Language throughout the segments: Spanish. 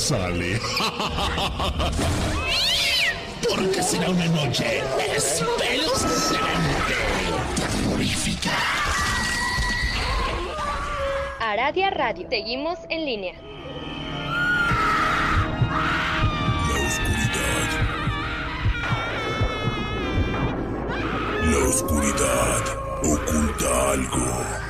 sale. Porque será una noche espeluznante, terrorífica. Aradia Radio. Seguimos en línea. La oscuridad. La oscuridad oculta algo.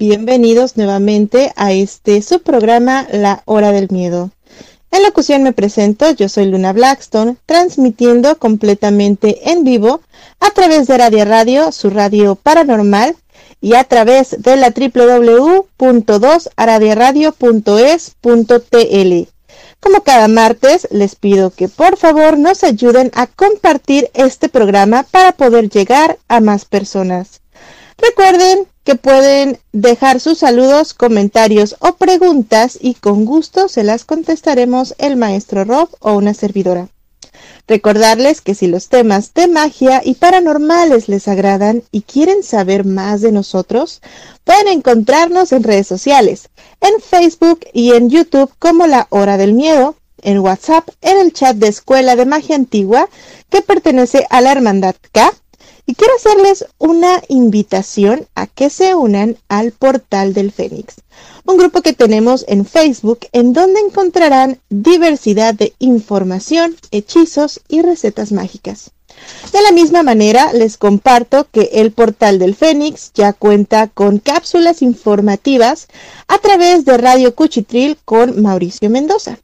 bienvenidos nuevamente a este su programa La Hora del Miedo. En locución me presento, yo soy Luna Blackstone, transmitiendo completamente en vivo a través de Radio Radio, su radio paranormal, y a través de la www.2aradiaradio.es.tl. Como cada martes, les pido que por favor nos ayuden a compartir este programa para poder llegar a más personas. Recuerden que pueden dejar sus saludos, comentarios o preguntas y con gusto se las contestaremos el maestro Rob o una servidora. Recordarles que si los temas de magia y paranormales les agradan y quieren saber más de nosotros, pueden encontrarnos en redes sociales, en Facebook y en YouTube como La Hora del Miedo, en WhatsApp, en el chat de Escuela de Magia Antigua que pertenece a la Hermandad K y quiero hacerles una invitación a que se unan al Portal del Fénix, un grupo que tenemos en Facebook en donde encontrarán diversidad de información, hechizos y recetas mágicas. De la misma manera, les comparto que el Portal del Fénix ya cuenta con cápsulas informativas a través de Radio Cuchitril con Mauricio Mendoza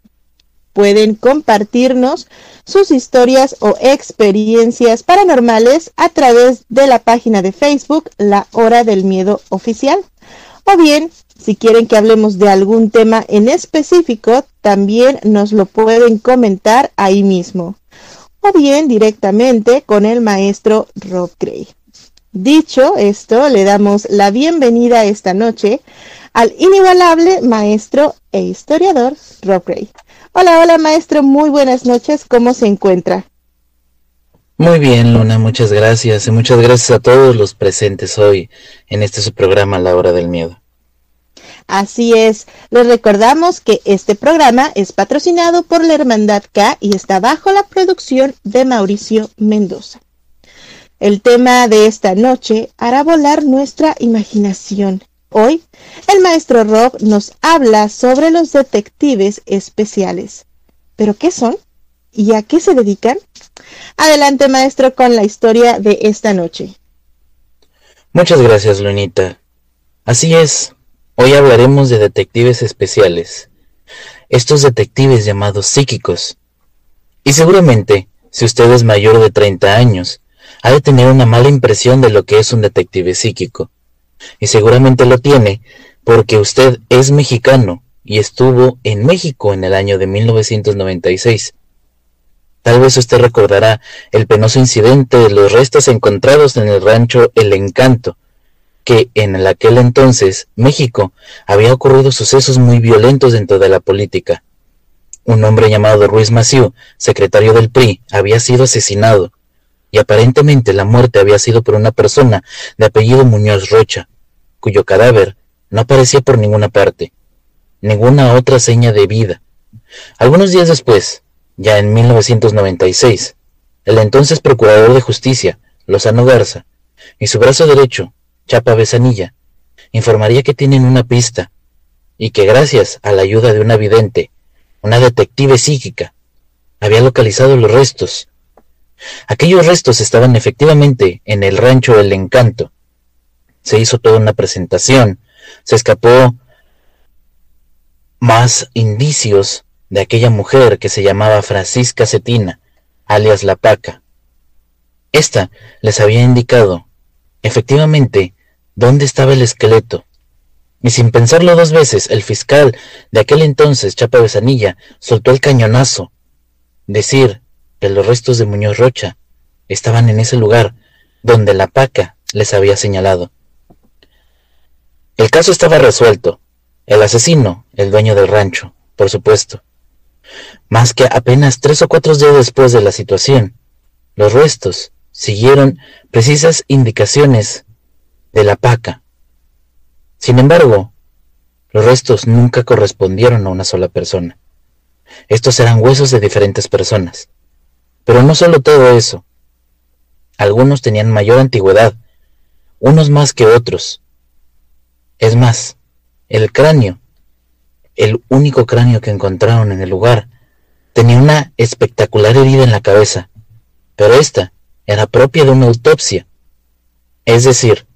pueden compartirnos sus historias o experiencias paranormales a través de la página de Facebook La Hora del Miedo Oficial. O bien, si quieren que hablemos de algún tema en específico, también nos lo pueden comentar ahí mismo. O bien directamente con el maestro Rob Gray. Dicho esto, le damos la bienvenida esta noche al inigualable maestro e historiador Rob Gray. Hola, hola maestro, muy buenas noches, ¿cómo se encuentra? Muy bien, Luna, muchas gracias y muchas gracias a todos los presentes hoy en este su programa La Hora del Miedo. Así es, les recordamos que este programa es patrocinado por la Hermandad K y está bajo la producción de Mauricio Mendoza. El tema de esta noche hará volar nuestra imaginación. Hoy, el maestro Rob nos habla sobre los detectives especiales. ¿Pero qué son? ¿Y a qué se dedican? Adelante, maestro, con la historia de esta noche. Muchas gracias, Lunita. Así es, hoy hablaremos de detectives especiales, estos detectives llamados psíquicos. Y seguramente, si usted es mayor de 30 años, ha de tener una mala impresión de lo que es un detective psíquico. Y seguramente lo tiene porque usted es mexicano y estuvo en México en el año de 1996. Tal vez usted recordará el penoso incidente de los restos encontrados en el rancho El Encanto, que en aquel entonces México había ocurrido sucesos muy violentos dentro de la política. Un hombre llamado Ruiz Maciú, secretario del PRI, había sido asesinado, y aparentemente la muerte había sido por una persona de apellido Muñoz Rocha, cuyo cadáver no aparecía por ninguna parte, ninguna otra seña de vida. Algunos días después, ya en 1996, el entonces procurador de justicia, Lozano Garza, y su brazo derecho, Chapa Besanilla, informaría que tienen una pista y que gracias a la ayuda de una vidente, una detective psíquica, había localizado los restos. Aquellos restos estaban efectivamente en el rancho El Encanto. Se hizo toda una presentación, se escapó más indicios de aquella mujer que se llamaba Francisca Cetina, alias La Paca. Esta les había indicado, efectivamente, dónde estaba el esqueleto. Y sin pensarlo dos veces, el fiscal de aquel entonces, Chapa Besanilla, soltó el cañonazo. Decir que los restos de Muñoz Rocha estaban en ese lugar donde la paca les había señalado. El caso estaba resuelto. El asesino, el dueño del rancho, por supuesto. Más que apenas tres o cuatro días después de la situación, los restos siguieron precisas indicaciones de la paca. Sin embargo, los restos nunca correspondieron a una sola persona. Estos eran huesos de diferentes personas. Pero no solo todo eso. Algunos tenían mayor antigüedad, unos más que otros. Es más, el cráneo, el único cráneo que encontraron en el lugar, tenía una espectacular herida en la cabeza, pero esta era propia de una autopsia. Es decir,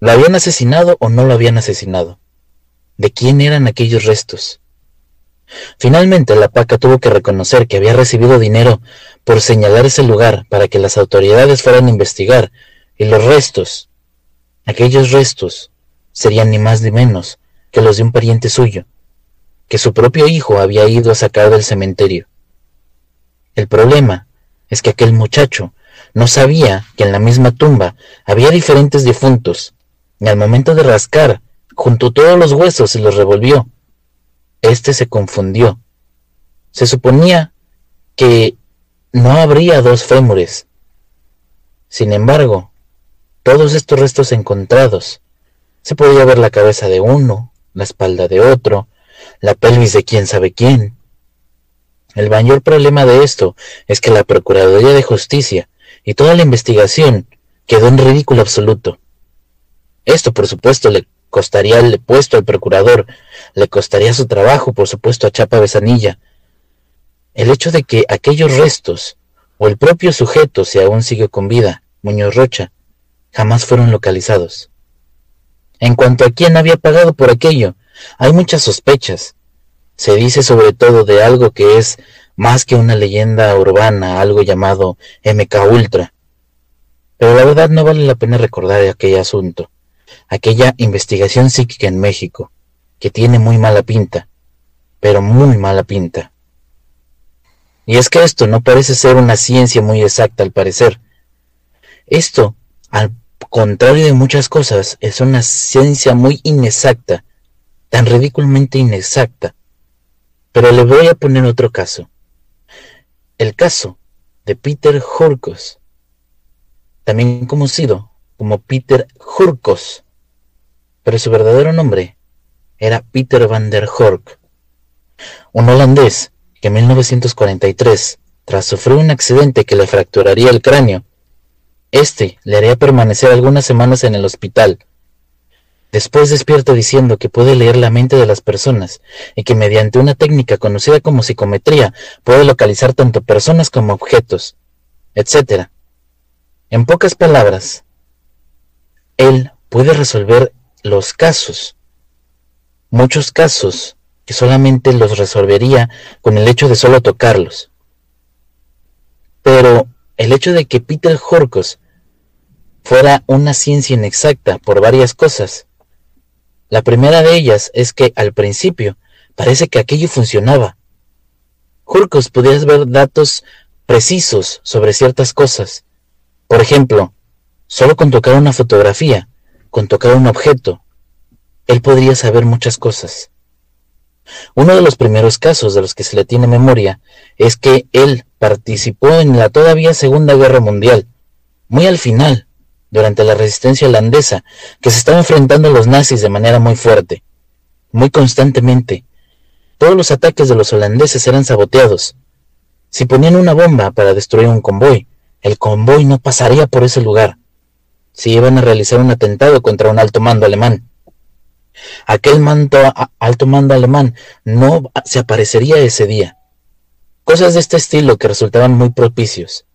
¿lo habían asesinado o no lo habían asesinado? ¿De quién eran aquellos restos? Finalmente la paca tuvo que reconocer que había recibido dinero por señalar ese lugar para que las autoridades fueran a investigar, y los restos, aquellos restos, serían ni más ni menos que los de un pariente suyo, que su propio hijo había ido a sacar del cementerio. El problema es que aquel muchacho no sabía que en la misma tumba había diferentes difuntos, y al momento de rascar, juntó todos los huesos y los revolvió. Este se confundió. Se suponía que no habría dos fémures. Sin embargo, todos estos restos encontrados, se podía ver la cabeza de uno, la espalda de otro, la pelvis de quién sabe quién. El mayor problema de esto es que la Procuraduría de Justicia y toda la investigación quedó en ridículo absoluto. Esto, por supuesto, le costaría el puesto al procurador, le costaría su trabajo, por supuesto, a Chapa Besanilla. El hecho de que aquellos restos, o el propio sujeto, si aún sigue con vida, Muñoz Rocha, jamás fueron localizados. En cuanto a quién había pagado por aquello, hay muchas sospechas. Se dice sobre todo de algo que es más que una leyenda urbana, algo llamado MK Ultra. Pero la verdad no vale la pena recordar aquel asunto, aquella investigación psíquica en México, que tiene muy mala pinta, pero muy mala pinta. Y es que esto no parece ser una ciencia muy exacta al parecer. Esto, al contrario de muchas cosas, es una ciencia muy inexacta, tan ridículamente inexacta. Pero le voy a poner otro caso. El caso de Peter Hurkos, también conocido como Peter Hurkos, pero su verdadero nombre era Peter van der Hork, un holandés que en 1943, tras sufrir un accidente que le fracturaría el cráneo, este le haría permanecer algunas semanas en el hospital. Después despierta diciendo que puede leer la mente de las personas y que mediante una técnica conocida como psicometría puede localizar tanto personas como objetos, etc. En pocas palabras, él puede resolver los casos, muchos casos que solamente los resolvería con el hecho de solo tocarlos. Pero el hecho de que Peter Horkos fuera una ciencia inexacta por varias cosas. La primera de ellas es que al principio parece que aquello funcionaba. Horkos podía ver datos precisos sobre ciertas cosas. Por ejemplo, solo con tocar una fotografía, con tocar un objeto, él podría saber muchas cosas. Uno de los primeros casos de los que se le tiene memoria es que él participó en la todavía Segunda Guerra Mundial, muy al final, durante la resistencia holandesa, que se estaba enfrentando a los nazis de manera muy fuerte, muy constantemente. Todos los ataques de los holandeses eran saboteados. Si ponían una bomba para destruir un convoy, el convoy no pasaría por ese lugar. Si iban a realizar un atentado contra un alto mando alemán, aquel alto mando alemán no se aparecería ese día. Cosas de este estilo que resultaban muy propicios.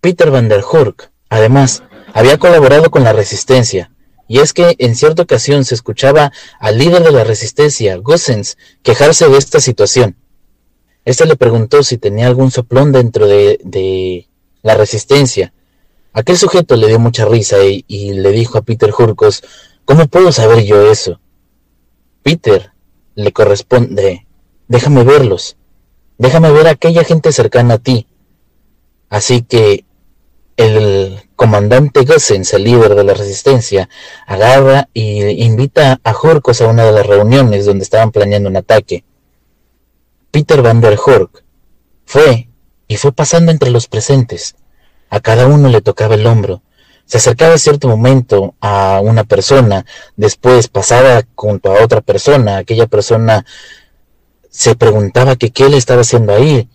Peter van der Hurk, además, había colaborado con la resistencia, y es que en cierta ocasión se escuchaba al líder de la resistencia, Gossens, quejarse de esta situación. Este le preguntó si tenía algún soplón dentro de, la resistencia. Aquel sujeto le dio mucha risa y, y le dijo a Peter Hurkos, ¿cómo puedo saber yo eso? Peter le corresponde, déjame verlos, déjame ver a aquella gente cercana a ti. Así que el comandante Gossens, el líder de la resistencia, agarra y invita a Horkos a una de las reuniones donde estaban planeando un ataque. Peter van der Hork fue y fue pasando entre los presentes. A cada uno le tocaba el hombro. Se acercaba a cierto momento a una persona, después pasaba junto a otra persona, aquella persona se preguntaba que qué le estaba haciendo ahí,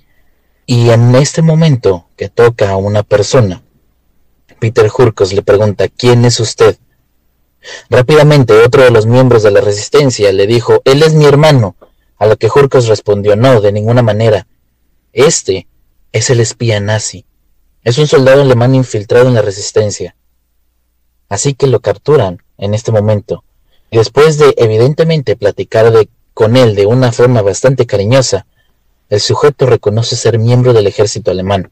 y en este momento que toca a una persona, Peter Hurkos le pregunta, ¿quién es usted? Rápidamente otro de los miembros de la resistencia le dijo, él es mi hermano, a lo que Hurkos respondió, no, de ninguna manera. Este es el espía nazi. Es un soldado alemán infiltrado en la resistencia. Así que lo capturan en este momento. Y después de evidentemente platicar con él de una forma bastante cariñosa, el sujeto reconoce ser miembro del ejército alemán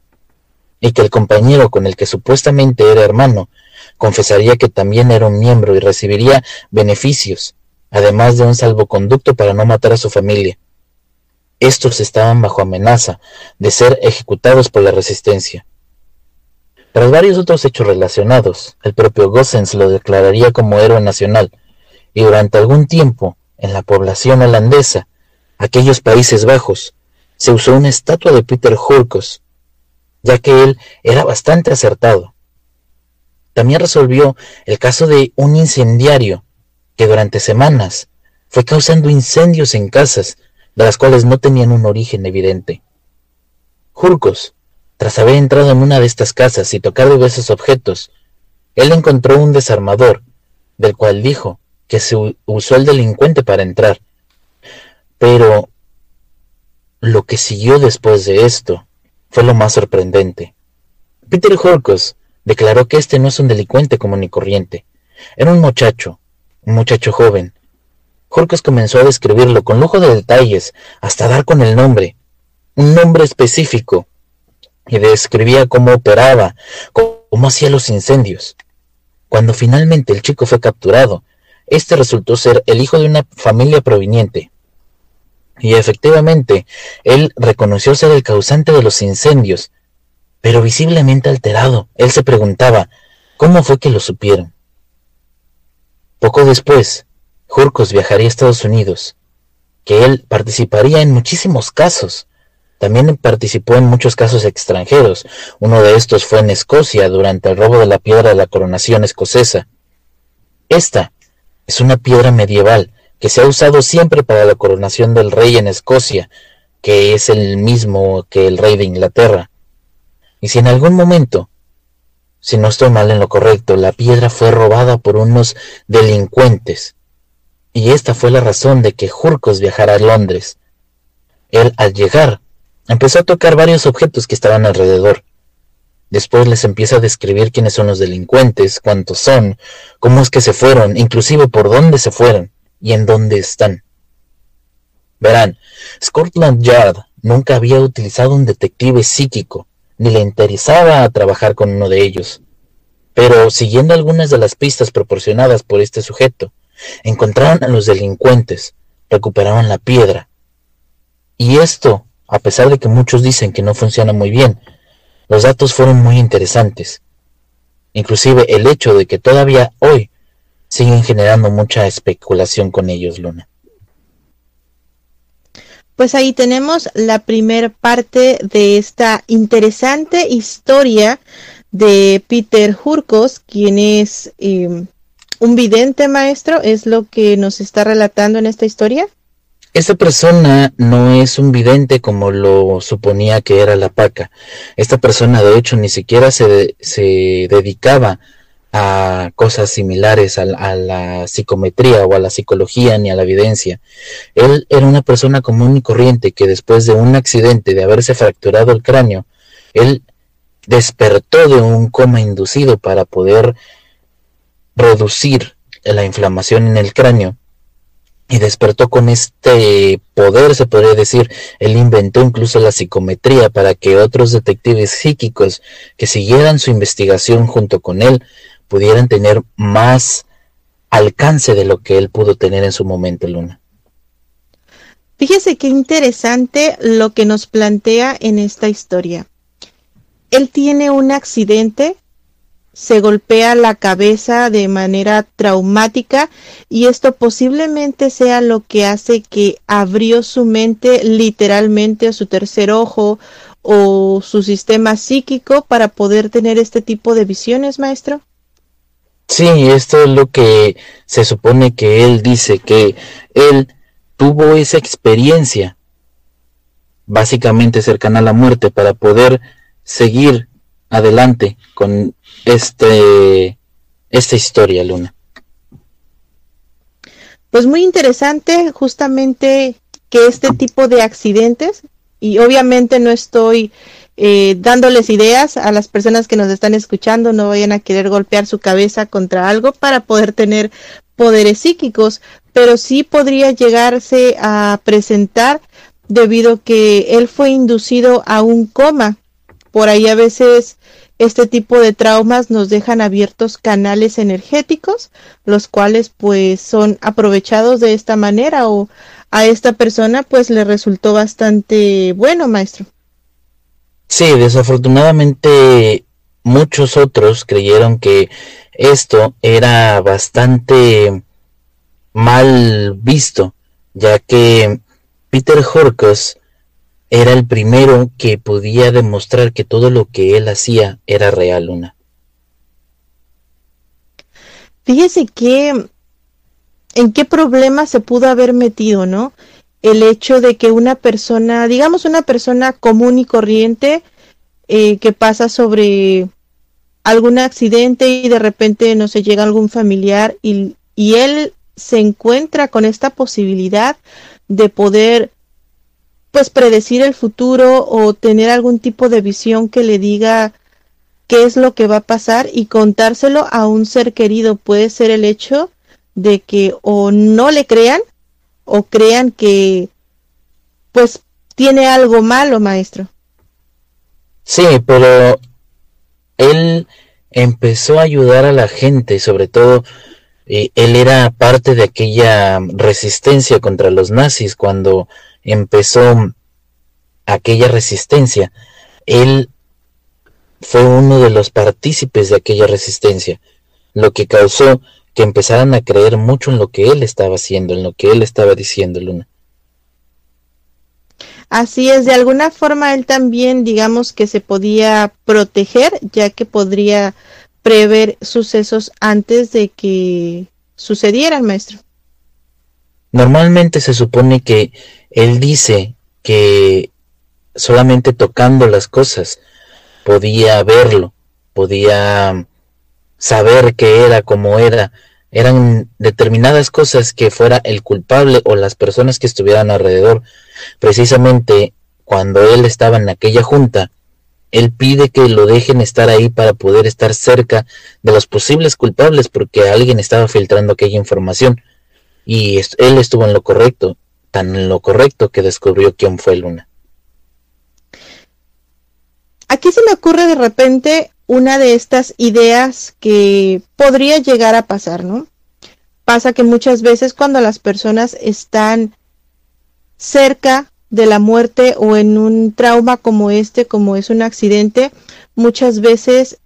y que el compañero con el que supuestamente era hermano confesaría que también era un miembro y recibiría beneficios, además de un salvoconducto para no matar a su familia. Estos estaban bajo amenaza de ser ejecutados por la resistencia. Tras varios otros hechos relacionados, el propio Gossens lo declararía como héroe nacional, y durante algún tiempo, en la población holandesa, aquellos Países Bajos, se usó una estatua de Peter Hurkos ya que él era bastante acertado. También resolvió el caso de un incendiario que durante semanas fue causando incendios en casas de las cuales no tenían un origen evidente. Jurcos, tras haber entrado en una de estas casas y tocar diversos objetos, él encontró un desarmador, del cual dijo que se usó el delincuente para entrar. Pero lo que siguió después de esto fue lo más sorprendente. Peter Horkos declaró que este no es un delincuente común y corriente. Era un muchacho, un muchacho joven. Horkos comenzó a describirlo con lujo de detalles, hasta dar con el nombre, un nombre específico, y describía cómo operaba, cómo hacía los incendios. Cuando finalmente el chico fue capturado, este resultó ser el hijo de una familia proveniente y efectivamente, él reconoció ser el causante de los incendios, pero visiblemente alterado. Él se preguntaba, ¿cómo fue que lo supieron? Poco después, Jurcos viajaría a Estados Unidos, que él participaría en muchísimos casos. También participó en muchos casos extranjeros. Uno de estos fue en Escocia durante el robo de la piedra de la coronación escocesa. Esta es una piedra medieval que se ha usado siempre para la coronación del rey en Escocia, que es el mismo que el rey de Inglaterra. Y si en algún momento, si no estoy mal en lo correcto, la piedra fue robada por unos delincuentes, y esta fue la razón de que Jurcos viajara a Londres. Él, al llegar, empezó a tocar varios objetos que estaban alrededor. Después les empieza a describir quiénes son los delincuentes, cuántos son, cómo es que se fueron, inclusive por dónde se fueron y en dónde están. Verán, Scotland Yard nunca había utilizado un detective psíquico, ni le interesaba trabajar con uno de ellos. Pero siguiendo algunas de las pistas proporcionadas por este sujeto, encontraron a los delincuentes, recuperaron la piedra. Y esto, a pesar de que muchos dicen que no funciona muy bien, los datos fueron muy interesantes. Inclusive el hecho de que todavía hoy siguen generando mucha especulación con ellos, Luna. Pues ahí tenemos la primera parte de esta interesante historia de Peter Hurkos, quien es em, un vidente maestro, es lo que nos está relatando en esta historia. Esta persona no es un vidente como lo suponía que era la paca. Esta persona de hecho ni siquiera se, se dedicaba a cosas similares a, la psicometría o a la psicología ni a la evidencia. Él era una persona común y corriente que después de un accidente, de haberse fracturado el cráneo, él despertó de un coma inducido para poder reducir la inflamación en el cráneo y despertó con este poder, se podría decir. Él inventó incluso la psicometría para que otros detectives psíquicos que siguieran su investigación junto con él pudieran tener más alcance de lo que él pudo tener en su momento, Luna. Fíjese qué interesante lo que nos plantea en esta historia. Él tiene un accidente se golpea la cabeza de manera traumática y esto posiblemente sea lo que hace que abrió su mente literalmente a su tercer ojo o su sistema psíquico para poder tener este tipo de visiones, maestro. Sí, esto es lo que se supone que él dice, que él tuvo esa experiencia básicamente cercana a la muerte para poder seguir adelante con este, esta historia, Luna. Pues muy interesante justamente que este tipo de accidentes, y obviamente no estoy eh, dándoles ideas a las personas que nos están escuchando, no vayan a querer golpear su cabeza contra algo para poder tener poderes psíquicos, pero sí podría llegarse a presentar debido a que él fue inducido a un coma. Por ahí a veces este tipo de traumas nos dejan abiertos canales energéticos, los cuales pues son aprovechados de esta manera o a esta persona pues le resultó bastante bueno, maestro. Sí, desafortunadamente muchos otros creyeron que esto era bastante mal visto, ya que Peter Horkus era el primero que podía demostrar que todo lo que él hacía era real, Luna. Fíjese que en qué problema se pudo haber metido, ¿no? El hecho de que una persona, digamos una persona común y corriente, eh, que pasa sobre algún accidente y de repente no se llega algún familiar y él se encuentra con esta posibilidad de poder pues predecir el futuro o tener algún tipo de visión que le diga qué es lo que va a pasar y contárselo a un ser querido. Puede ser el hecho de que o no le crean o crean que pues tiene algo malo, maestro. Sí, pero él empezó a ayudar a la gente, sobre todo eh, él era parte de aquella resistencia contra los nazis cuando empezó aquella resistencia. Él fue uno de los partícipes de aquella resistencia, lo que causó que empezaran a creer mucho en lo que él estaba haciendo, en lo que él estaba diciendo, Luna. Así es, de alguna forma él también, digamos que se podía proteger, ya que podría prever sucesos antes de que sucedieran, maestro. Normalmente se supone que él dice que solamente tocando las cosas podía verlo, podía saber qué era, cómo era. Eran determinadas cosas que fuera el culpable o las personas que estuvieran alrededor. Precisamente cuando él estaba en aquella junta, él pide que lo dejen estar ahí para poder estar cerca de los posibles culpables porque alguien estaba filtrando aquella información y él estuvo en lo correcto, tan en lo correcto que descubrió quién fue Luna. Aquí se me ocurre de repente una de estas ideas que podría llegar a pasar, ¿no? Pasa que muchas veces cuando las personas están cerca de la muerte o en un trauma como este, como es un accidente, muchas veces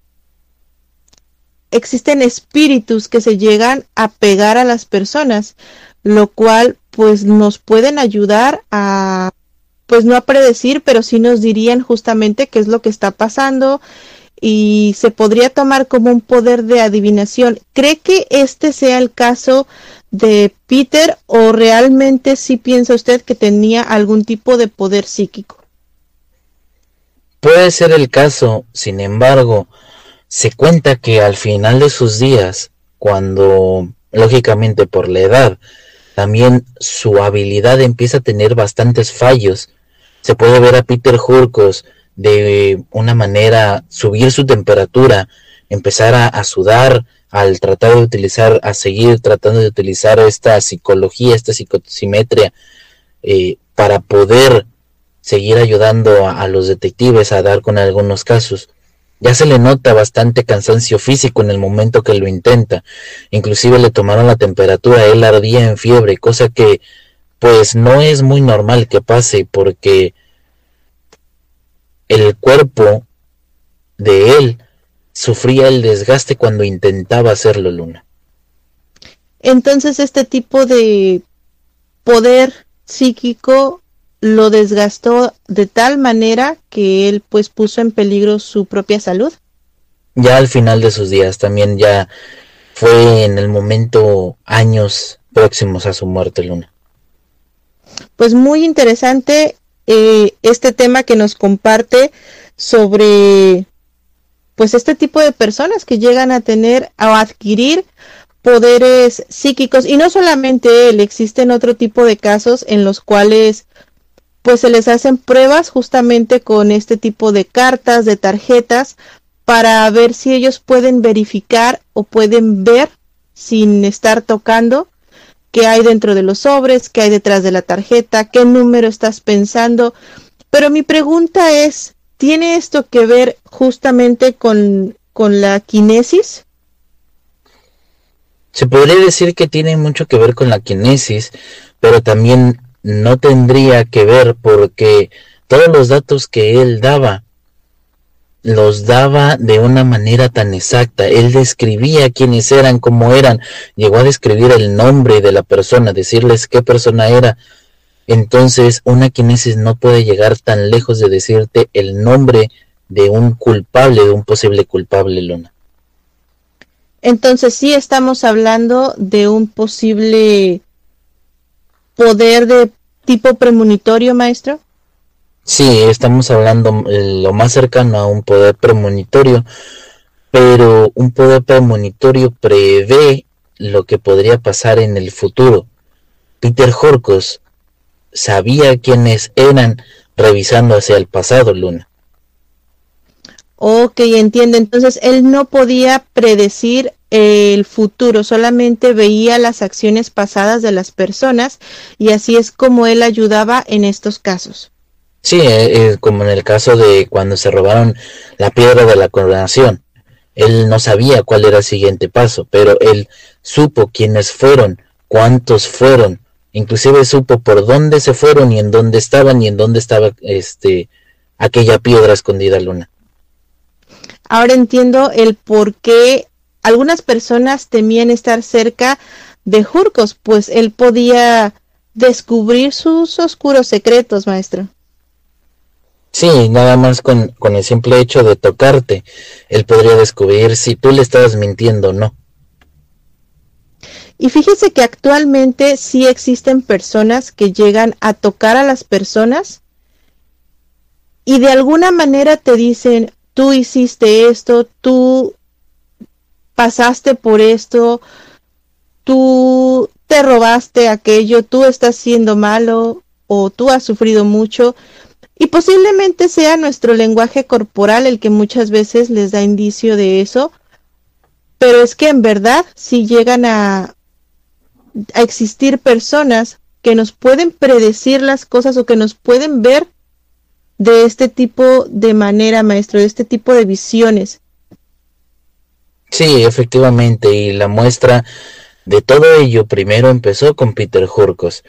existen espíritus que se llegan a pegar a las personas, lo cual pues nos pueden ayudar a pues no a predecir, pero sí nos dirían justamente qué es lo que está pasando y se podría tomar como un poder de adivinación. ¿Cree que este sea el caso de Peter o realmente sí piensa usted que tenía algún tipo de poder psíquico? Puede ser el caso, sin embargo, se cuenta que al final de sus días, cuando lógicamente por la edad, también su habilidad empieza a tener bastantes fallos. Se puede ver a Peter Hurkos de una manera subir su temperatura, empezar a, sudar al tratar de utilizar, a seguir tratando de utilizar esta psicología, esta psicosimetría, eh, para poder seguir ayudando a, los detectives a dar con algunos casos. Ya se le nota bastante cansancio físico en el momento que lo intenta. Inclusive le tomaron la temperatura, él ardía en fiebre, cosa que pues no es muy normal que pase porque el cuerpo de él sufría el desgaste cuando intentaba hacerlo Luna. Entonces este tipo de poder psíquico lo desgastó de tal manera que él pues puso en peligro su propia salud. Ya al final de sus días también ya fue en el momento años próximos a su muerte Luna. Pues muy interesante eh, este tema que nos comparte sobre pues este tipo de personas que llegan a tener o adquirir poderes psíquicos y no solamente él, existen otro tipo de casos en los cuales pues se les hacen pruebas justamente con este tipo de cartas, de tarjetas, para ver si ellos pueden verificar o pueden ver sin estar tocando qué hay dentro de los sobres, qué hay detrás de la tarjeta, qué número estás pensando. Pero mi pregunta es, ¿tiene esto que ver justamente con, con la kinesis? Se podría decir que tiene mucho que ver con la kinesis, pero también no tendría que ver porque todos los datos que él daba los daba de una manera tan exacta. Él describía quiénes eran, cómo eran, llegó a describir el nombre de la persona, decirles qué persona era. Entonces, una kinesis no puede llegar tan lejos de decirte el nombre de un culpable, de un posible culpable, Luna. Entonces, sí estamos hablando de un posible poder de tipo premonitorio, maestro? Sí, estamos hablando eh, lo más cercano a un poder premonitorio, pero un poder premonitorio prevé lo que podría pasar en el futuro. Peter Horcos sabía quiénes eran revisando hacia el pasado, Luna. Ok, entiendo. Entonces él no podía predecir el futuro, solamente veía las acciones pasadas de las personas y así es como él ayudaba en estos casos. Sí, eh, eh, como en el caso de cuando se robaron la piedra de la coronación. Él no sabía cuál era el siguiente paso, pero él supo quiénes fueron, cuántos fueron, inclusive supo por dónde se fueron y en dónde estaban y en dónde estaba este aquella piedra escondida luna. Ahora entiendo el por qué algunas personas temían estar cerca de Jurcos, pues él podía descubrir sus oscuros secretos, maestro. Sí, nada más con, con, el simple hecho de tocarte, él podría descubrir si tú le estabas mintiendo o no. Y fíjese que actualmente sí existen personas que llegan a tocar a las personas y de alguna manera te dicen, tú hiciste esto, tú pasaste por esto, tú te robaste aquello, tú estás siendo malo o tú has sufrido mucho. Y posiblemente sea nuestro lenguaje corporal el que muchas veces les da indicio de eso, pero es que en verdad si llegan a, a existir personas que nos pueden predecir las cosas o que nos pueden ver de este tipo de manera, maestro, de este tipo de visiones. Sí, efectivamente, y la muestra de todo ello primero empezó con Peter Hurkos.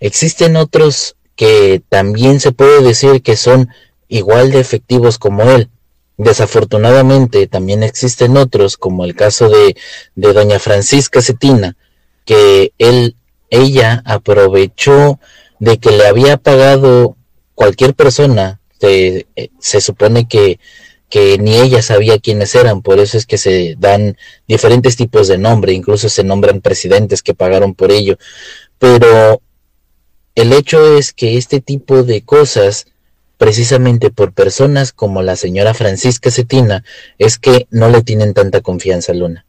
Existen otros que también se puede decir que son igual de efectivos como él. Desafortunadamente también existen otros, como el caso de, de doña Francisca Cetina, que él, ella aprovechó de que le había pagado cualquier persona, se, eh, se supone que, que ni ella sabía quiénes eran, por eso es que se dan diferentes tipos de nombre, incluso se nombran presidentes que pagaron por ello, pero el hecho es que este tipo de cosas precisamente por personas como la señora Francisca Cetina es que no le tienen tanta confianza a Luna.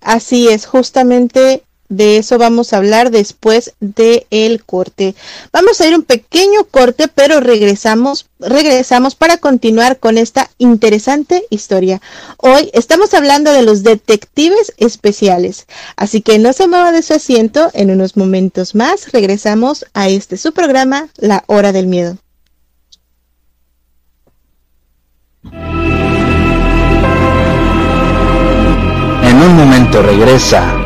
Así es, justamente de eso vamos a hablar después del el corte. Vamos a ir un pequeño corte, pero regresamos, regresamos para continuar con esta interesante historia. Hoy estamos hablando de los detectives especiales, así que no se mueva de su asiento. En unos momentos más regresamos a este su programa, La Hora del Miedo. En un momento regresa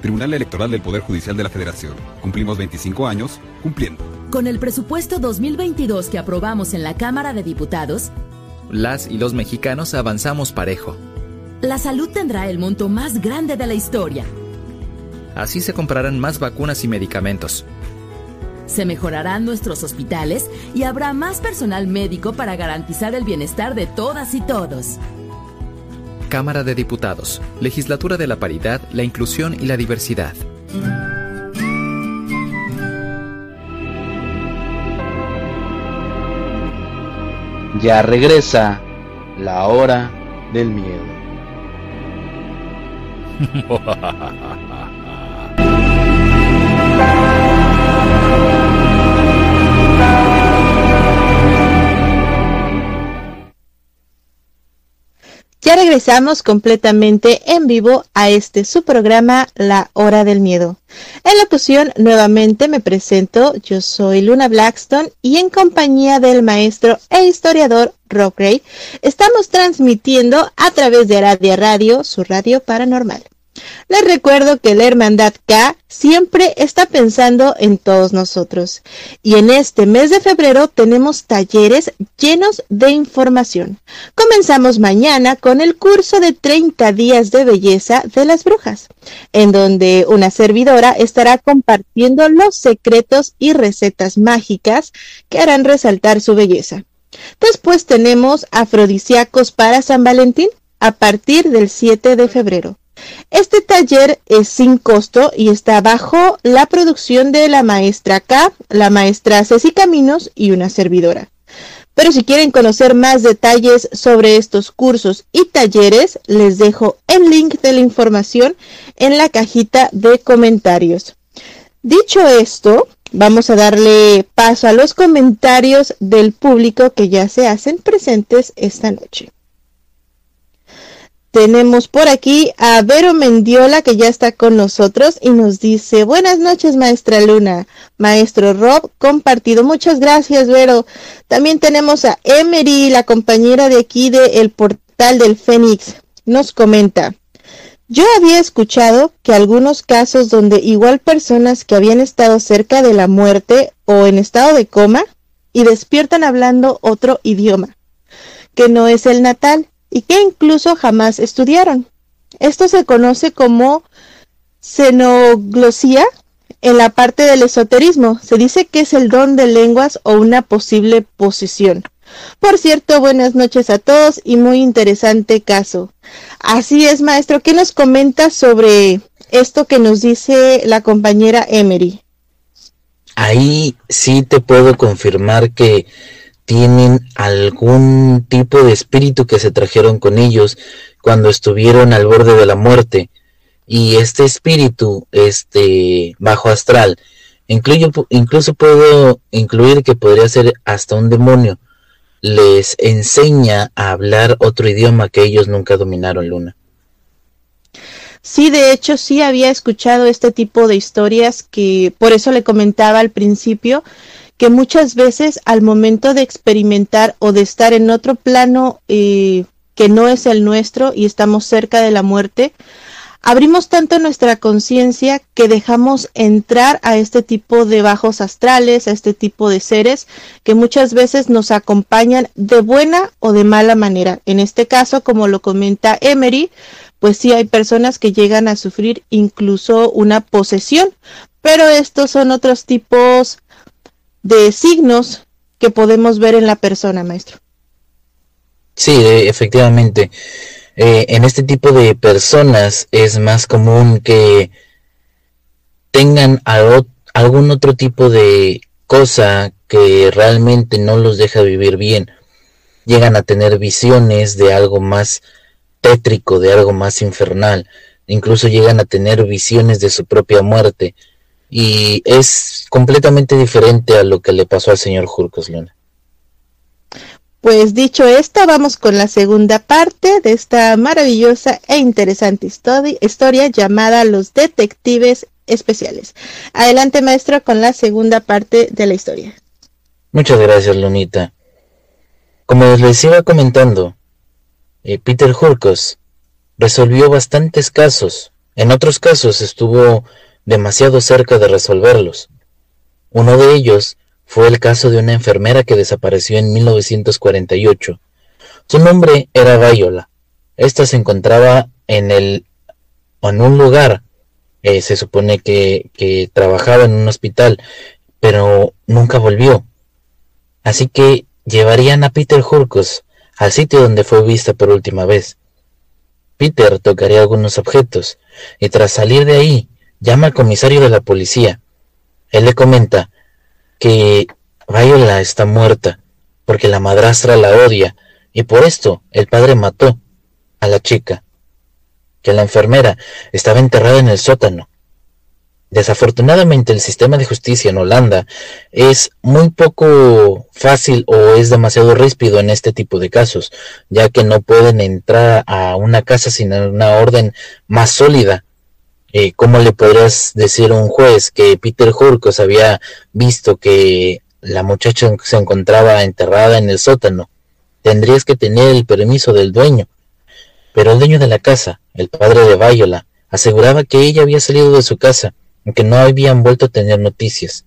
Tribunal Electoral del Poder Judicial de la Federación. Cumplimos 25 años cumpliendo. Con el presupuesto 2022 que aprobamos en la Cámara de Diputados, las y los mexicanos avanzamos parejo. La salud tendrá el monto más grande de la historia. Así se comprarán más vacunas y medicamentos. Se mejorarán nuestros hospitales y habrá más personal médico para garantizar el bienestar de todas y todos. Cámara de Diputados, Legislatura de la Paridad, la Inclusión y la Diversidad. Ya regresa la hora del miedo. Ya regresamos completamente en vivo a este su programa La Hora del Miedo. En la ocasión nuevamente me presento, yo soy Luna Blackstone y en compañía del maestro e historiador Rob Gray estamos transmitiendo a través de Aradia Radio, su radio paranormal. Les recuerdo que la Hermandad K siempre está pensando en todos nosotros. Y en este mes de febrero tenemos talleres llenos de información. Comenzamos mañana con el curso de 30 días de belleza de las brujas, en donde una servidora estará compartiendo los secretos y recetas mágicas que harán resaltar su belleza. Después tenemos afrodisíacos para San Valentín a partir del 7 de febrero. Este taller es sin costo y está bajo la producción de la maestra K, la maestra Ceci Caminos y una servidora. Pero si quieren conocer más detalles sobre estos cursos y talleres, les dejo el link de la información en la cajita de comentarios. Dicho esto, vamos a darle paso a los comentarios del público que ya se hacen presentes esta noche. Tenemos por aquí a Vero Mendiola que ya está con nosotros y nos dice, buenas noches maestra Luna, maestro Rob, compartido. Muchas gracias Vero. También tenemos a Emery, la compañera de aquí de El Portal del Fénix. Nos comenta, yo había escuchado que algunos casos donde igual personas que habían estado cerca de la muerte o en estado de coma y despiertan hablando otro idioma, que no es el natal y que incluso jamás estudiaron. Esto se conoce como xenoglosía en la parte del esoterismo. Se dice que es el don de lenguas o una posible posesión. Por cierto, buenas noches a todos y muy interesante caso. Así es, maestro, ¿qué nos comenta sobre esto que nos dice la compañera Emery? Ahí sí te puedo confirmar que tienen algún tipo de espíritu que se trajeron con ellos cuando estuvieron al borde de la muerte. Y este espíritu, este bajo astral, incluyo, incluso puedo incluir que podría ser hasta un demonio, les enseña a hablar otro idioma que ellos nunca dominaron, Luna. Sí, de hecho, sí había escuchado este tipo de historias que por eso le comentaba al principio que muchas veces al momento de experimentar o de estar en otro plano eh, que no es el nuestro y estamos cerca de la muerte, abrimos tanto nuestra conciencia que dejamos entrar a este tipo de bajos astrales, a este tipo de seres que muchas veces nos acompañan de buena o de mala manera. En este caso, como lo comenta Emery, pues sí hay personas que llegan a sufrir incluso una posesión, pero estos son otros tipos de signos que podemos ver en la persona, maestro. Sí, efectivamente. Eh, en este tipo de personas es más común que tengan algún otro tipo de cosa que realmente no los deja vivir bien. Llegan a tener visiones de algo más tétrico, de algo más infernal. Incluso llegan a tener visiones de su propia muerte y es completamente diferente a lo que le pasó al señor Jurcos Luna. Pues dicho esto, vamos con la segunda parte de esta maravillosa e interesante historia llamada Los Detectives Especiales. Adelante, maestro, con la segunda parte de la historia. Muchas gracias, Lunita. Como les iba comentando, eh, Peter Jurcos resolvió bastantes casos. En otros casos estuvo demasiado cerca de resolverlos. Uno de ellos fue el caso de una enfermera que desapareció en 1948. Su nombre era Viola. Esta se encontraba en el en un lugar, eh, se supone que, que trabajaba en un hospital, pero nunca volvió. Así que llevarían a Peter Hurkos al sitio donde fue vista por última vez. Peter tocaría algunos objetos, y tras salir de ahí, llama al comisario de la policía. Él le comenta que Viola está muerta porque la madrastra la odia y por esto el padre mató a la chica, que la enfermera estaba enterrada en el sótano. Desafortunadamente el sistema de justicia en Holanda es muy poco fácil o es demasiado ríspido en este tipo de casos, ya que no pueden entrar a una casa sin una orden más sólida eh, ¿cómo le podrías decir a un juez que Peter Hurkos había visto que la muchacha se encontraba enterrada en el sótano? Tendrías que tener el permiso del dueño. Pero el dueño de la casa, el padre de Viola, aseguraba que ella había salido de su casa, aunque no habían vuelto a tener noticias.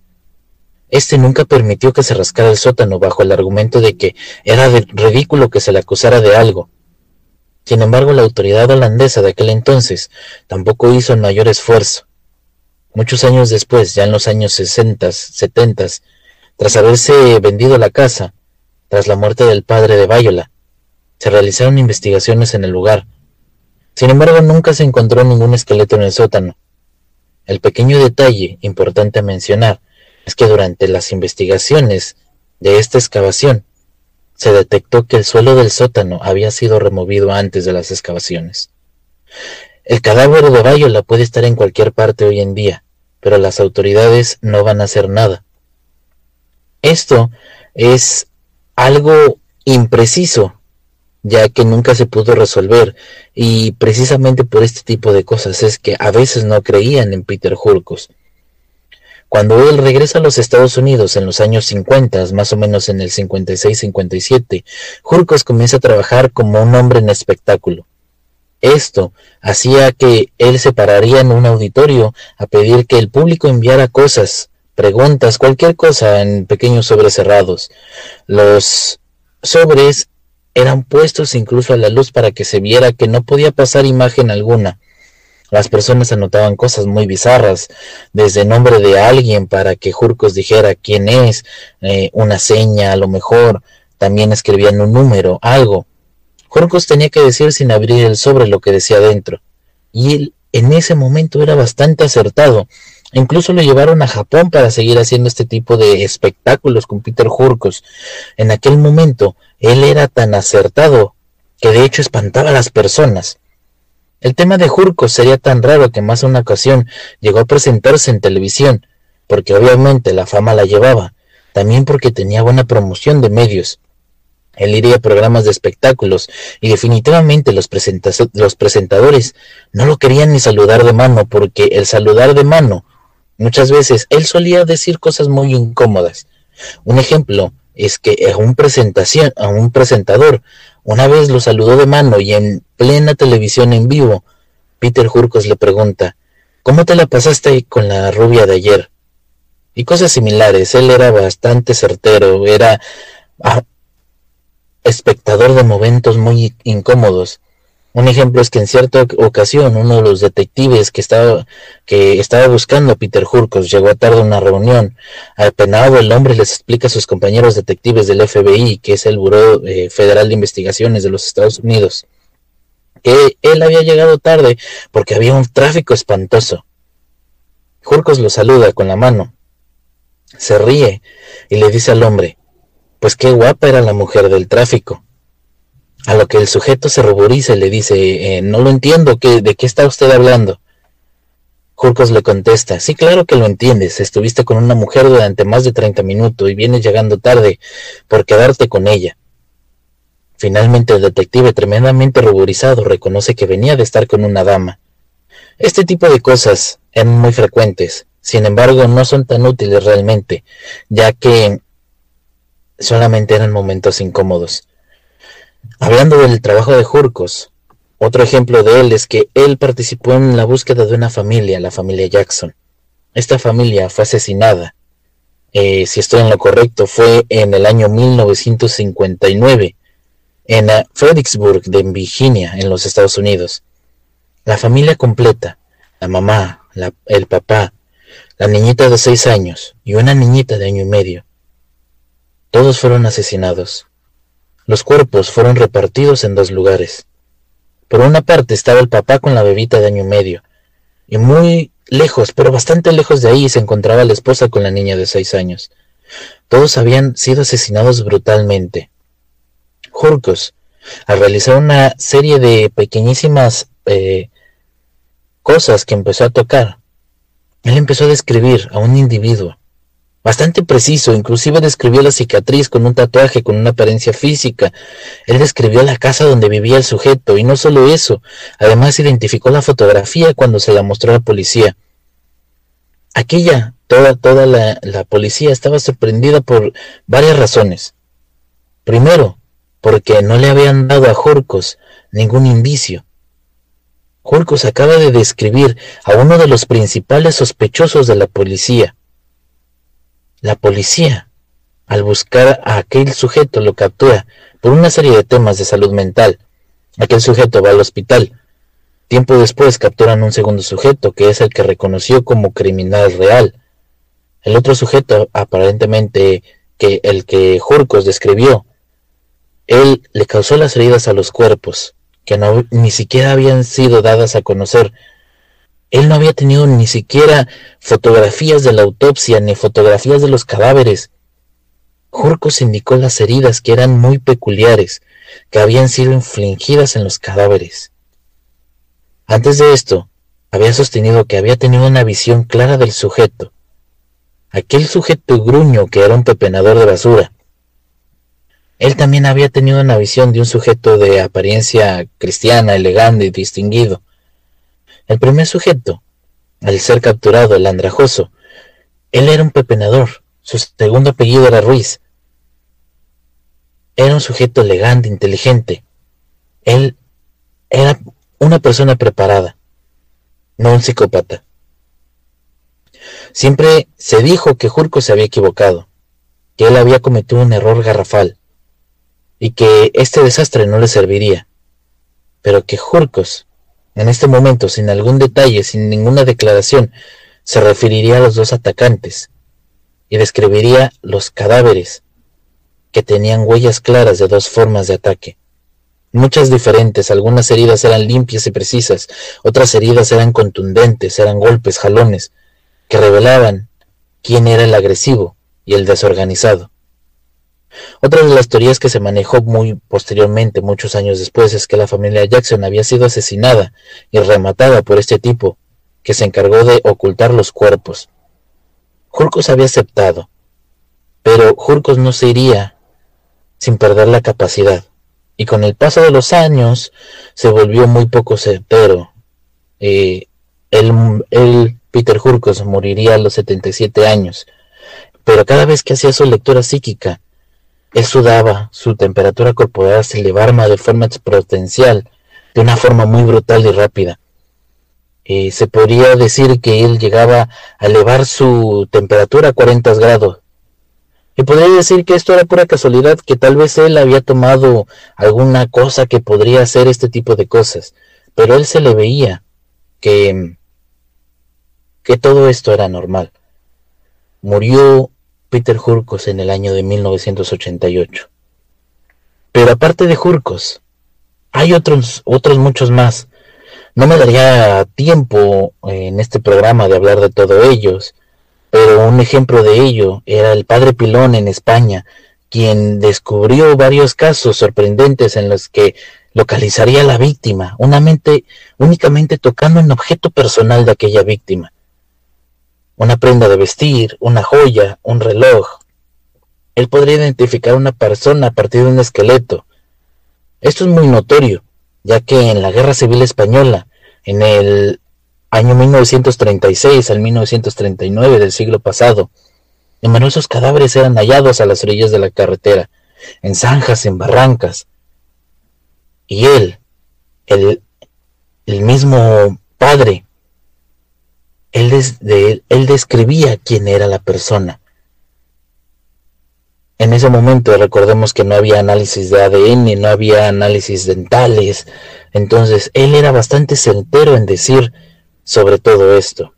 Este nunca permitió que se rascara el sótano bajo el argumento de que era ridículo que se le acusara de algo, sin embargo, la autoridad holandesa de aquel entonces tampoco hizo el mayor esfuerzo. Muchos años después, ya en los años 60, 70, tras haberse vendido la casa, tras la muerte del padre de Viola, se realizaron investigaciones en el lugar. Sin embargo, nunca se encontró ningún esqueleto en el sótano. El pequeño detalle importante a mencionar es que durante las investigaciones de esta excavación, se detectó que el suelo del sótano había sido removido antes de las excavaciones. El cadáver de Bayola puede estar en cualquier parte hoy en día, pero las autoridades no van a hacer nada. Esto es algo impreciso, ya que nunca se pudo resolver, y precisamente por este tipo de cosas es que a veces no creían en Peter Hurkos. Cuando él regresa a los Estados Unidos en los años 50, más o menos en el 56-57, Jurcos comienza a trabajar como un hombre en espectáculo. Esto hacía que él se pararía en un auditorio a pedir que el público enviara cosas, preguntas, cualquier cosa en pequeños sobres cerrados. Los sobres eran puestos incluso a la luz para que se viera que no podía pasar imagen alguna las personas anotaban cosas muy bizarras, desde nombre de alguien para que Jurcos dijera quién es, eh, una seña a lo mejor, también escribían un número, algo. Jurcos tenía que decir sin abrir el sobre lo que decía dentro, y él en ese momento era bastante acertado, Incluso lo llevaron a Japón para seguir haciendo este tipo de espectáculos con Peter Hurkos. En aquel momento, él era tan acertado que de hecho espantaba a las personas. El tema de Hurkos sería tan raro que más una ocasión llegó a presentarse en televisión, porque obviamente la fama la llevaba, también porque tenía buena promoción de medios. Él iría a programas de espectáculos y definitivamente los, los presentadores no lo querían ni saludar de mano porque el saludar de mano muchas veces él solía decir cosas muy incómodas. Un ejemplo es que a un presentación a un presentador una vez lo saludó de mano y en plena televisión en vivo Peter Hurkos le pregunta ¿Cómo te la pasaste con la rubia de ayer? Y cosas similares. Él era bastante certero, era ah, espectador de momentos muy incómodos. Un ejemplo es que en cierta ocasión uno de los detectives que estaba, que estaba buscando a Peter Hurkos llegó tarde a una reunión. Apenado el hombre les explica a sus compañeros detectives del FBI, que es el Buró eh, Federal de Investigaciones de los Estados Unidos, que él había llegado tarde porque había un tráfico espantoso. Hurkos lo saluda con la mano, se ríe y le dice al hombre, pues qué guapa era la mujer del tráfico. A lo que el sujeto se ruboriza y le dice, eh, no lo entiendo, ¿de qué está usted hablando? Jurcos le contesta, sí, claro que lo entiendes, estuviste con una mujer durante más de 30 minutos y vienes llegando tarde por quedarte con ella. Finalmente el detective, tremendamente ruborizado, reconoce que venía de estar con una dama. Este tipo de cosas eran muy frecuentes, sin embargo no son tan útiles realmente, ya que solamente eran momentos incómodos. Hablando del trabajo de Jurcos, otro ejemplo de él es que él participó en la búsqueda de una familia, la familia Jackson. Esta familia fue asesinada. Eh, si estoy en lo correcto, fue en el año 1959 en eh, Fredericksburg, de Virginia, en los Estados Unidos. La familia completa, la mamá, el papá, la niñita de seis años y una niñita de año y medio, todos fueron asesinados. Los cuerpos fueron repartidos en dos lugares. Por una parte estaba el papá con la bebita de año y medio, y muy lejos, pero bastante lejos de ahí, se encontraba la esposa con la niña de seis años. Todos habían sido asesinados brutalmente. Jurcos, al realizar una serie de pequeñísimas eh, cosas que empezó a tocar, él empezó a describir a un individuo bastante preciso, inclusive describió la cicatriz con un tatuaje, con una apariencia física. Él describió la casa donde vivía el sujeto, y no solo eso, además identificó la fotografía cuando se la mostró a la policía. Aquella, toda, toda la, la policía estaba sorprendida por varias razones. Primero, porque no le habían dado a Jorcos ningún indicio. Jorcos acaba de describir a uno de los principales sospechosos de la policía, la policía, al buscar a aquel sujeto, lo captura por una serie de temas de salud mental. Aquel sujeto va al hospital. Tiempo después capturan un segundo sujeto, que es el que reconoció como criminal real. El otro sujeto, aparentemente que el que Jurcos describió, él le causó las heridas a los cuerpos, que ni siquiera habían sido dadas a conocer él no había tenido ni siquiera fotografías de la autopsia ni fotografías de los cadáveres. Jorcos indicó las heridas que eran muy peculiares, que habían sido infligidas en los cadáveres. Antes de esto, había sostenido que había tenido una visión clara del sujeto, aquel sujeto gruño que era un pepenador de basura. Él también había tenido una visión de un sujeto de apariencia cristiana, elegante y distinguido, el primer sujeto, al ser capturado, el andrajoso, él era un pepenador, su segundo apellido era Ruiz. Era un sujeto elegante, inteligente. Él era una persona preparada, no un psicópata. Siempre se dijo que Jurco se había equivocado, que él había cometido un error garrafal y que este desastre no le serviría, pero que Jurcos en este momento, sin algún detalle, sin ninguna declaración, se referiría a los dos atacantes y describiría los cadáveres que tenían huellas claras de dos formas de ataque. Muchas diferentes, algunas heridas eran limpias y precisas, otras heridas eran contundentes, eran golpes, jalones. que revelaban quién era el agresivo y el desorganizado. Otra de las teorías que se manejó muy posteriormente, muchos años después, es que la familia Jackson había sido asesinada y rematada por este tipo, que se encargó de ocultar los cuerpos. Jurcos había aceptado, pero Jurcos no se iría sin perder la capacidad, y con el paso de los años se volvió muy poco certero. Eh, él, Peter Jurcos, moriría a los 77 años, pero cada vez que hacía su lectura psíquica, él sudaba, su temperatura corporal se elevaba de forma exponencial, de una forma muy brutal y rápida. Eh, se podría decir que él llegaba a elevar su temperatura a 40 grados. Y podría decir que esto era pura casualidad, que tal vez él había tomado alguna cosa que podría hacer este tipo de cosas, pero él se le veía que, que todo esto era normal. Murió Peter Jurkos en el año de 1988. Pero aparte de Jurkos, hay otros, otros muchos más. No me daría tiempo en este programa de hablar de todos ellos, pero un ejemplo de ello era el padre Pilón en España, quien descubrió varios casos sorprendentes en los que localizaría a la víctima, una mente únicamente tocando un objeto personal de aquella víctima una prenda de vestir, una joya, un reloj. Él podría identificar a una persona a partir de un esqueleto. Esto es muy notorio, ya que en la Guerra Civil Española, en el año 1936 al 1939 del siglo pasado, numerosos cadáveres eran hallados a las orillas de la carretera, en zanjas, en barrancas. Y él, el, el mismo padre, él, describía quién era la persona. En ese momento recordemos que no había análisis de ADN, no había análisis dentales, entonces él era bastante certero en decir sobre todo esto.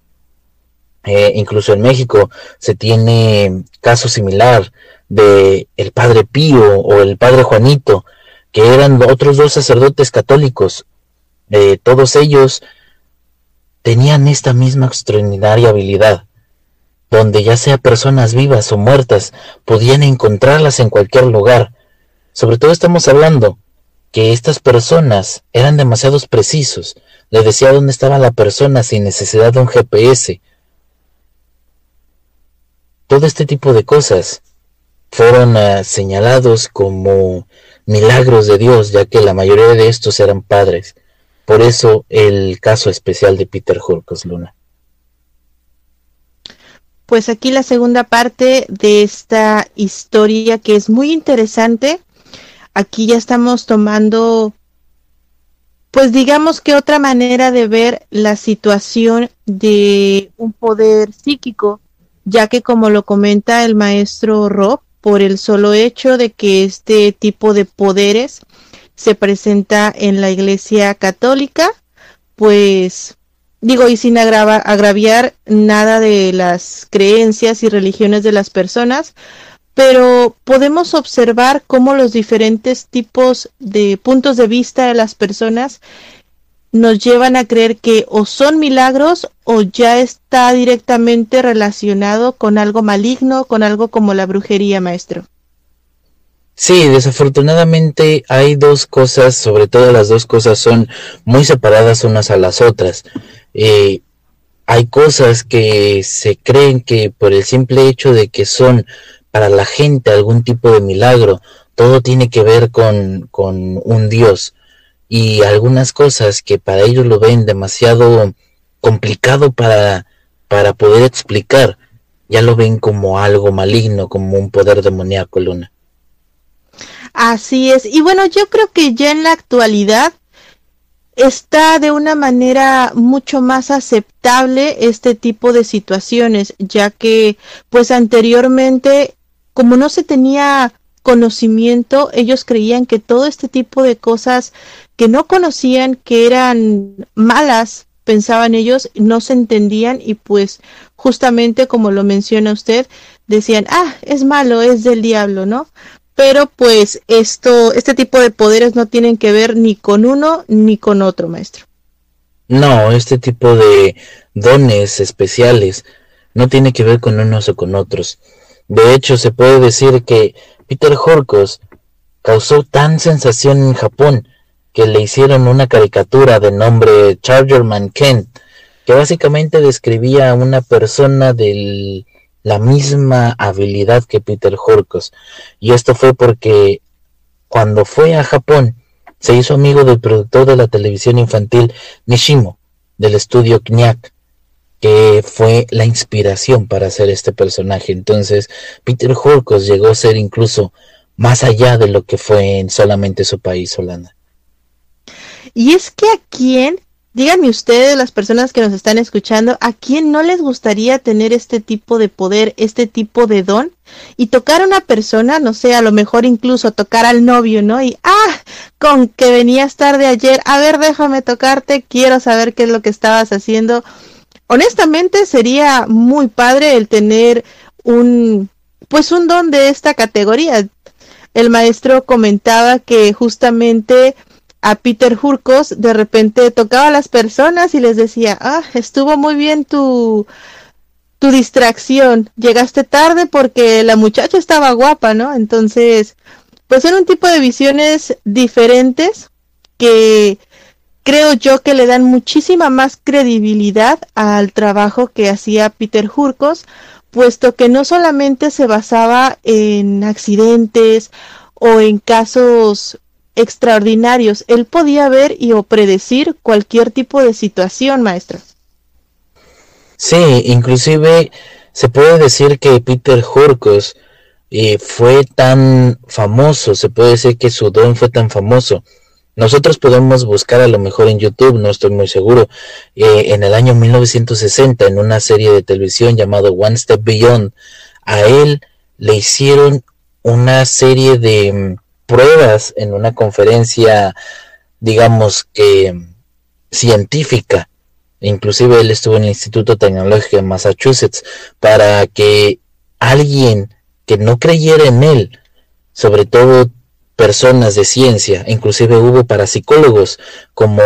Eh, incluso en México se tiene caso similar de el padre Pío o el padre Juanito, que eran otros dos sacerdotes católicos. Eh, todos ellos tenían esta misma extraordinaria habilidad, donde ya sea personas vivas o muertas, podían encontrarlas en cualquier lugar. Sobre todo estamos hablando que estas personas eran demasiado precisos, le decía dónde estaba la persona sin necesidad de un GPS. Todo este tipo de cosas fueron ah, señalados como milagros de Dios, ya que la mayoría de estos eran padres. Por eso el caso especial de Peter Hurkos Luna. Pues aquí la segunda parte de esta historia que es muy interesante. Aquí ya estamos tomando, pues digamos que otra manera de ver la situación de un poder psíquico, ya que como lo comenta el maestro Rob, por el solo hecho de que este tipo de poderes se presenta en la Iglesia Católica, pues digo, y sin agraviar nada de las creencias y religiones de las personas, pero podemos observar cómo los diferentes tipos de puntos de vista de las personas nos llevan a creer que o son milagros o ya está directamente relacionado con algo maligno, con algo como la brujería, maestro. Sí, desafortunadamente hay dos cosas, sobre todo las dos cosas son muy separadas unas a las otras. Eh, hay cosas que se creen que por el simple hecho de que son para la gente algún tipo de milagro, todo tiene que ver con, con un Dios. Y algunas cosas que para ellos lo ven demasiado complicado para, para poder explicar, ya lo ven como algo maligno, como un poder demoníaco, Luna. Así es. Y bueno, yo creo que ya en la actualidad está de una manera mucho más aceptable este tipo de situaciones, ya que pues anteriormente como no se tenía conocimiento, ellos creían que todo este tipo de cosas que no conocían, que eran malas, pensaban ellos, no se entendían y pues justamente como lo menciona usted, decían, ah, es malo, es del diablo, ¿no? Pero pues esto, este tipo de poderes no tienen que ver ni con uno ni con otro, maestro. No, este tipo de dones especiales no tiene que ver con unos o con otros. De hecho, se puede decir que Peter Horkos causó tan sensación en Japón que le hicieron una caricatura de nombre Chargerman Kent, que básicamente describía a una persona de la misma habilidad que Peter Horkos. Y esto fue porque cuando fue a Japón se hizo amigo del productor de la televisión infantil Nishimo, del estudio Kniak, que fue la inspiración para hacer este personaje. Entonces, Peter Horkos llegó a ser incluso más allá de lo que fue en solamente su país, Holanda. Y es que a quién, díganme ustedes, las personas que nos están escuchando, a quién no les gustaría tener este tipo de poder, este tipo de don y tocar a una persona, no sé, a lo mejor incluso tocar al novio, ¿no? Y, ah, con que venías tarde ayer, a ver, déjame tocarte, quiero saber qué es lo que estabas haciendo. Honestamente, sería muy padre el tener un, pues un don de esta categoría el maestro comentaba que justamente a Peter Hurkos de repente tocaba a las personas y les decía, ah, estuvo muy bien tu, tu distracción, llegaste tarde porque la muchacha estaba guapa, ¿no? Entonces, pues eran un tipo de visiones diferentes que creo yo que le dan muchísima más credibilidad al trabajo que hacía Peter Hurkos, puesto que no solamente se basaba en accidentes o en casos extraordinarios, él podía ver y o predecir cualquier tipo de situación, maestra. Sí, inclusive se puede decir que Peter Hurkos eh, fue tan famoso, se puede decir que su don fue tan famoso. Nosotros podemos buscar a lo mejor en YouTube, no estoy muy seguro, eh, en el año 1960, en una serie de televisión llamado One Step Beyond, a él le hicieron una serie de mm, pruebas en una conferencia, digamos que científica. Inclusive él estuvo en el Instituto Tecnológico de Massachusetts para que alguien que no creyera en él, sobre todo personas de ciencia, inclusive hubo parapsicólogos como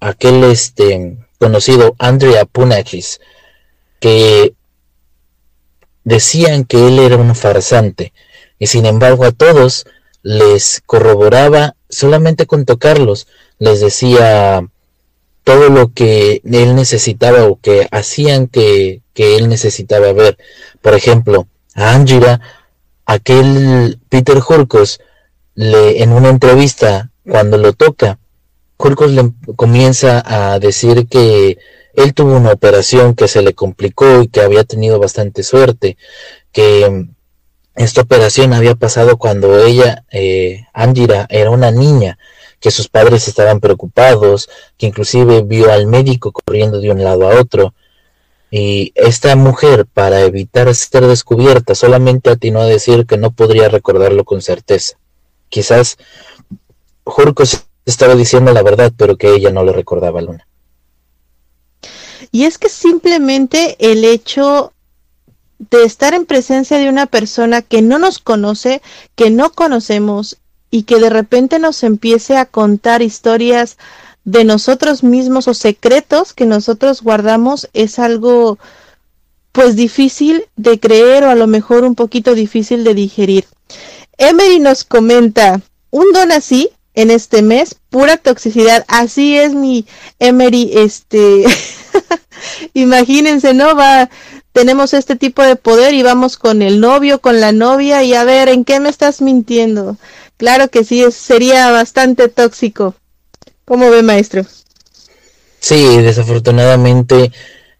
aquel este conocido Andrea Punakis, que decían que él era un farsante, y sin embargo a todos les corroboraba solamente con tocarlos, les decía todo lo que él necesitaba o que hacían que, que él necesitaba ver. Por ejemplo, a Angira, aquel Peter Hurkos, le, en una entrevista, cuando lo toca, Hurkos le comienza a decir que él tuvo una operación que se le complicó y que había tenido bastante suerte, que esta operación había pasado cuando ella, eh, Angira, era una niña, que sus padres estaban preocupados, que inclusive vio al médico corriendo de un lado a otro. Y esta mujer, para evitar ser descubierta, solamente atinó a decir que no podría recordarlo con certeza. Quizás Jurkos estaba diciendo la verdad, pero que ella no lo recordaba, Luna. Y es que simplemente el hecho de estar en presencia de una persona que no nos conoce, que no conocemos y que de repente nos empiece a contar historias de nosotros mismos o secretos que nosotros guardamos es algo pues difícil de creer o a lo mejor un poquito difícil de digerir. Emery nos comenta, un don así en este mes, pura toxicidad. Así es mi Emery, este, imagínense, ¿no? Va, tenemos este tipo de poder y vamos con el novio, con la novia y a ver, ¿en qué me estás mintiendo? Claro que sí, sería bastante tóxico. ¿Cómo ve, maestro? Sí, desafortunadamente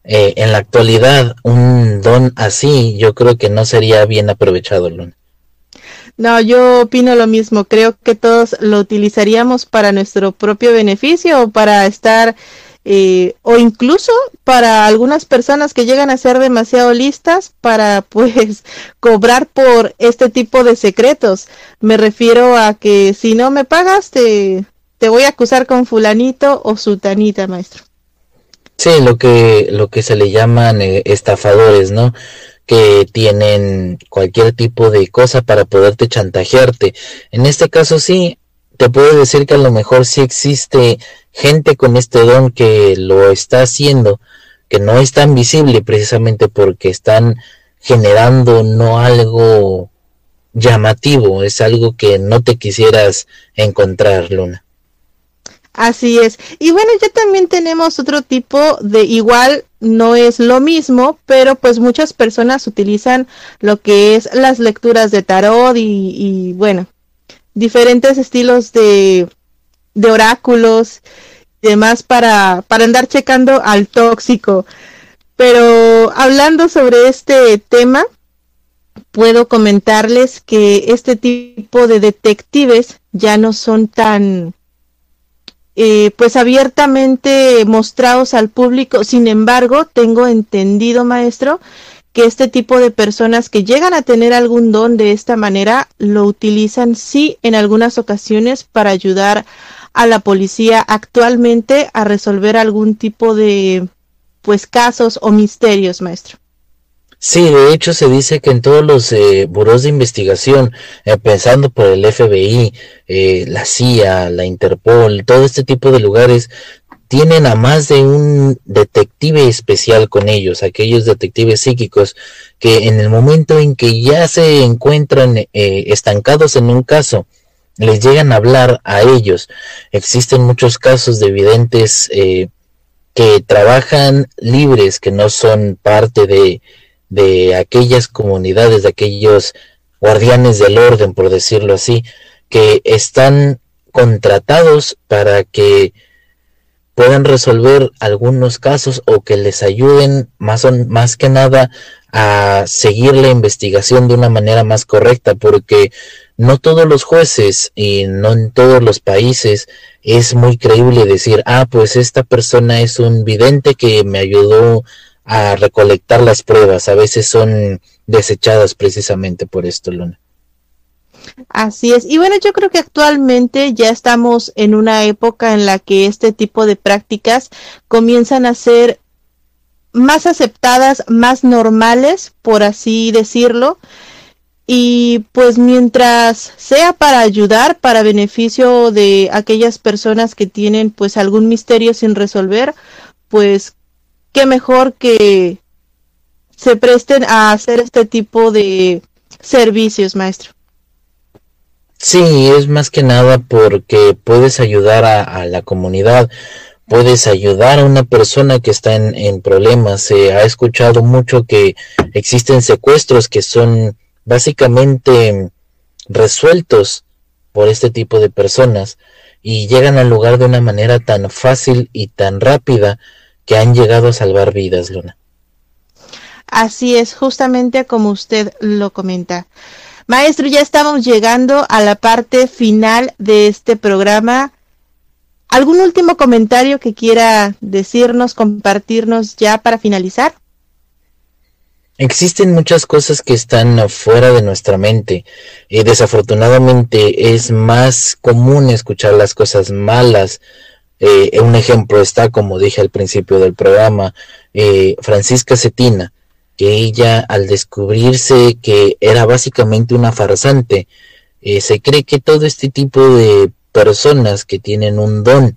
eh, en la actualidad un don así yo creo que no sería bien aprovechado, Luna. No, yo opino lo mismo. Creo que todos lo utilizaríamos para nuestro propio beneficio o para estar eh, o incluso para algunas personas que llegan a ser demasiado listas para pues cobrar por este tipo de secretos. Me refiero a que si no me pagas te, te voy a acusar con fulanito o sutanita, maestro. Sí, lo que, lo que se le llaman eh, estafadores, ¿no? que tienen cualquier tipo de cosa para poderte chantajearte. En este caso sí, te puedo decir que a lo mejor sí existe gente con este don que lo está haciendo, que no es tan visible precisamente porque están generando no algo llamativo, es algo que no te quisieras encontrar, Luna. Así es. Y bueno, ya también tenemos otro tipo de igual, no es lo mismo, pero pues muchas personas utilizan lo que es las lecturas de tarot y, y bueno, diferentes estilos de, de oráculos y demás para, para andar checando al tóxico. Pero hablando sobre este tema, puedo comentarles que este tipo de detectives ya no son tan eh, pues abiertamente mostrados al público. Sin embargo, tengo entendido, maestro, que este tipo de personas que llegan a tener algún don de esta manera lo utilizan sí en algunas ocasiones para ayudar a la policía actualmente a resolver algún tipo de pues casos o misterios, maestro. Sí, de hecho se dice que en todos los eh, buros de investigación, empezando por el FBI, eh, la CIA, la Interpol, todo este tipo de lugares, tienen a más de un detective especial con ellos, aquellos detectives psíquicos que en el momento en que ya se encuentran eh, estancados en un caso, les llegan a hablar a ellos. Existen muchos casos de videntes que trabajan libres, que no son parte de de aquellas comunidades, de aquellos guardianes del orden, por decirlo así, que están contratados para que puedan resolver algunos casos o que les ayuden más, más que nada a seguir la investigación de una manera más correcta, porque no todos los jueces y no en todos los países es muy creíble decir, ah, pues esta persona es un vidente que me ayudó a recolectar las pruebas. A veces son desechadas precisamente por esto, Luna. Así es. Y bueno, yo creo que actualmente ya estamos en una época en la que este tipo de prácticas comienzan a ser más aceptadas, más normales, por así decirlo. Y pues mientras sea para ayudar, para beneficio de aquellas personas que tienen pues algún misterio sin resolver, pues qué mejor que se presten a hacer este tipo de servicios, maestro. Sí, es más que nada porque puedes ayudar a, la comunidad, puedes ayudar a una persona que está en, problemas. Se ha escuchado mucho que existen secuestros que son básicamente resueltos por este tipo de personas y llegan al lugar de una manera tan fácil y tan rápida que han llegado a salvar vidas, Luna. Así es, justamente como usted lo comenta. Maestro, ya estamos llegando a la parte final de este programa. ¿Algún último comentario que quiera decirnos, compartirnos ya para finalizar? Existen muchas cosas que están fuera de nuestra mente. y desafortunadamente es más común escuchar las cosas malas eh, un ejemplo está, como dije al principio del programa, eh, Francisca Cetina, que ella al descubrirse que era básicamente una farsante, eh, se cree que todo este tipo de personas que tienen un don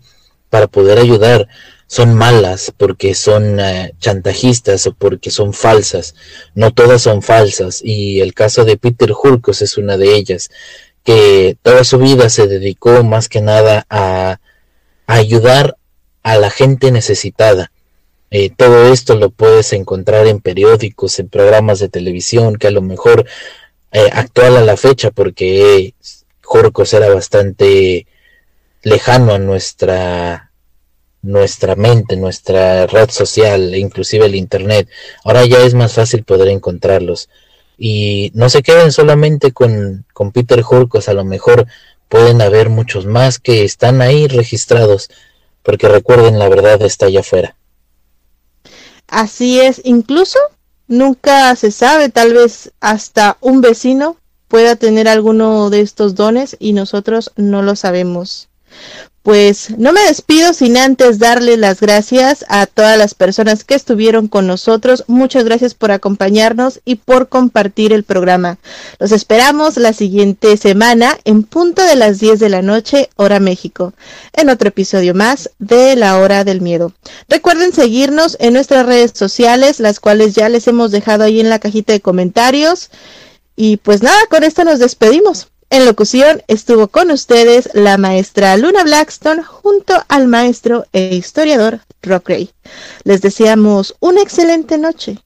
para poder ayudar son malas porque son chantajistas o porque son falsas. No todas son falsas y el caso de Peter Hulkos es una de ellas, que toda su vida se dedicó más que nada a ayudar a la gente necesitada. Eh, todo esto lo puedes encontrar en periódicos, en programas de televisión, que a lo mejor eh, actual a la fecha, porque Jorcos era bastante lejano a nuestra nuestra mente, nuestra red social, e inclusive el internet. Ahora ya es más fácil poder encontrarlos. Y no se queden solamente con, con Peter Jorcos, a lo mejor pueden haber muchos más que están ahí registrados, porque recuerden, la verdad está allá afuera. Así es, incluso nunca se sabe, tal vez hasta un vecino pueda tener alguno de estos dones y nosotros no lo sabemos. Pues no me despido sin antes darle las gracias a todas las personas que estuvieron con nosotros. Muchas gracias por acompañarnos y por compartir el programa. Los esperamos la siguiente semana en punto de las 10 de la noche, hora México, en otro episodio más de La Hora del Miedo. Recuerden seguirnos en nuestras redes sociales, las cuales ya les hemos dejado ahí en la cajita de comentarios. Y pues nada, con esto nos despedimos. En locución estuvo con ustedes la maestra Luna Blackstone junto al maestro e historiador Rock Ray. Les deseamos una excelente noche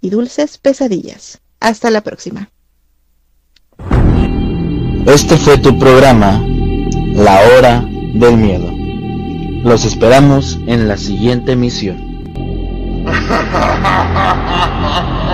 y dulces pesadillas. Hasta la próxima. Este fue tu programa, La Hora del Miedo. Los esperamos en la siguiente emisión.